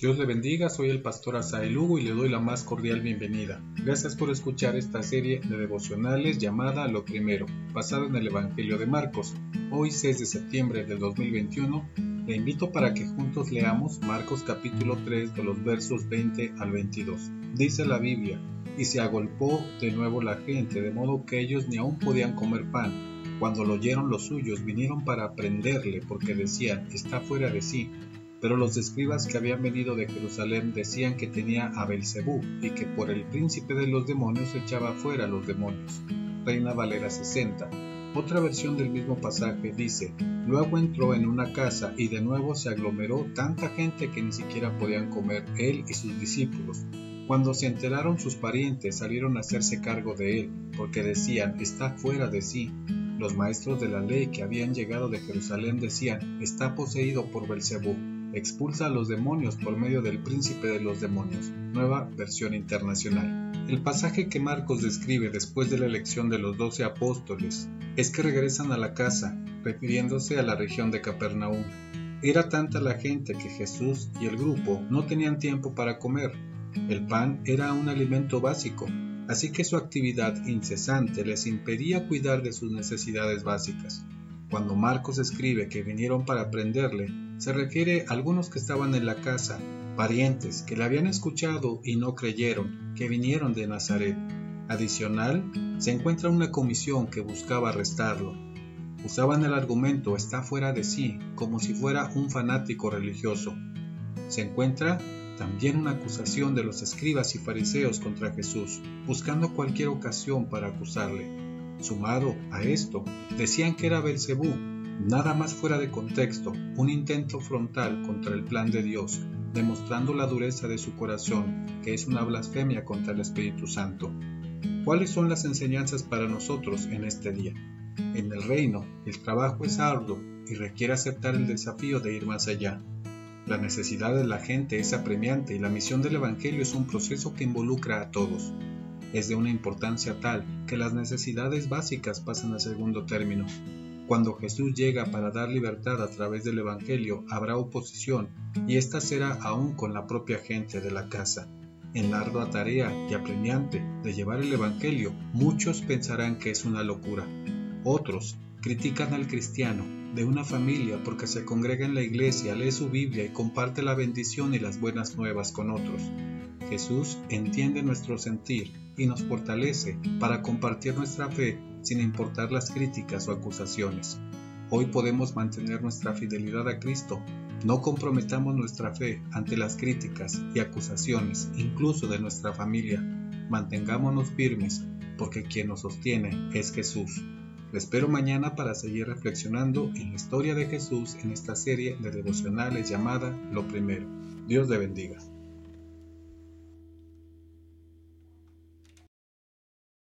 Dios le bendiga, soy el pastor Asael Lugo y le doy la más cordial bienvenida. Gracias por escuchar esta serie de devocionales llamada Lo Primero, basada en el Evangelio de Marcos. Hoy 6 de septiembre del 2021, le invito para que juntos leamos Marcos capítulo 3 de los versos 20 al 22. Dice la Biblia, y se agolpó de nuevo la gente, de modo que ellos ni aún podían comer pan. Cuando lo oyeron los suyos, vinieron para prenderle, porque decían, está fuera de sí pero los escribas que habían venido de Jerusalén decían que tenía a Belcebú y que por el príncipe de los demonios echaba fuera a los demonios. Reina Valera 60. Otra versión del mismo pasaje dice, luego entró en una casa y de nuevo se aglomeró tanta gente que ni siquiera podían comer él y sus discípulos. Cuando se enteraron sus parientes salieron a hacerse cargo de él, porque decían, está fuera de sí. Los maestros de la ley que habían llegado de Jerusalén decían, está poseído por Belcebú expulsa a los demonios por medio del príncipe de los demonios, nueva versión internacional. El pasaje que Marcos describe después de la elección de los doce apóstoles es que regresan a la casa, refiriéndose a la región de Capernaum. Era tanta la gente que Jesús y el grupo no tenían tiempo para comer. El pan era un alimento básico, así que su actividad incesante les impedía cuidar de sus necesidades básicas. Cuando Marcos escribe que vinieron para prenderle, se refiere a algunos que estaban en la casa, parientes que le habían escuchado y no creyeron, que vinieron de Nazaret. Adicional, se encuentra una comisión que buscaba arrestarlo. Usaban el argumento está fuera de sí, como si fuera un fanático religioso. Se encuentra también una acusación de los escribas y fariseos contra Jesús, buscando cualquier ocasión para acusarle. Sumado a esto, decían que era Belcebú, nada más fuera de contexto, un intento frontal contra el plan de Dios, demostrando la dureza de su corazón, que es una blasfemia contra el Espíritu Santo. ¿Cuáles son las enseñanzas para nosotros en este día? En el reino, el trabajo es arduo y requiere aceptar el desafío de ir más allá. La necesidad de la gente es apremiante y la misión del Evangelio es un proceso que involucra a todos es de una importancia tal que las necesidades básicas pasan a segundo término. Cuando Jesús llega para dar libertad a través del Evangelio, habrá oposición, y esta será aún con la propia gente de la casa. En la ardua tarea y apremiante de llevar el Evangelio, muchos pensarán que es una locura. Otros critican al cristiano de una familia porque se congrega en la iglesia, lee su Biblia y comparte la bendición y las buenas nuevas con otros. Jesús entiende nuestro sentir y nos fortalece para compartir nuestra fe sin importar las críticas o acusaciones. Hoy podemos mantener nuestra fidelidad a Cristo. No comprometamos nuestra fe ante las críticas y acusaciones, incluso de nuestra familia. Mantengámonos firmes, porque quien nos sostiene es Jesús. Lo espero mañana para seguir reflexionando en la historia de Jesús en esta serie de devocionales llamada Lo Primero. Dios le bendiga.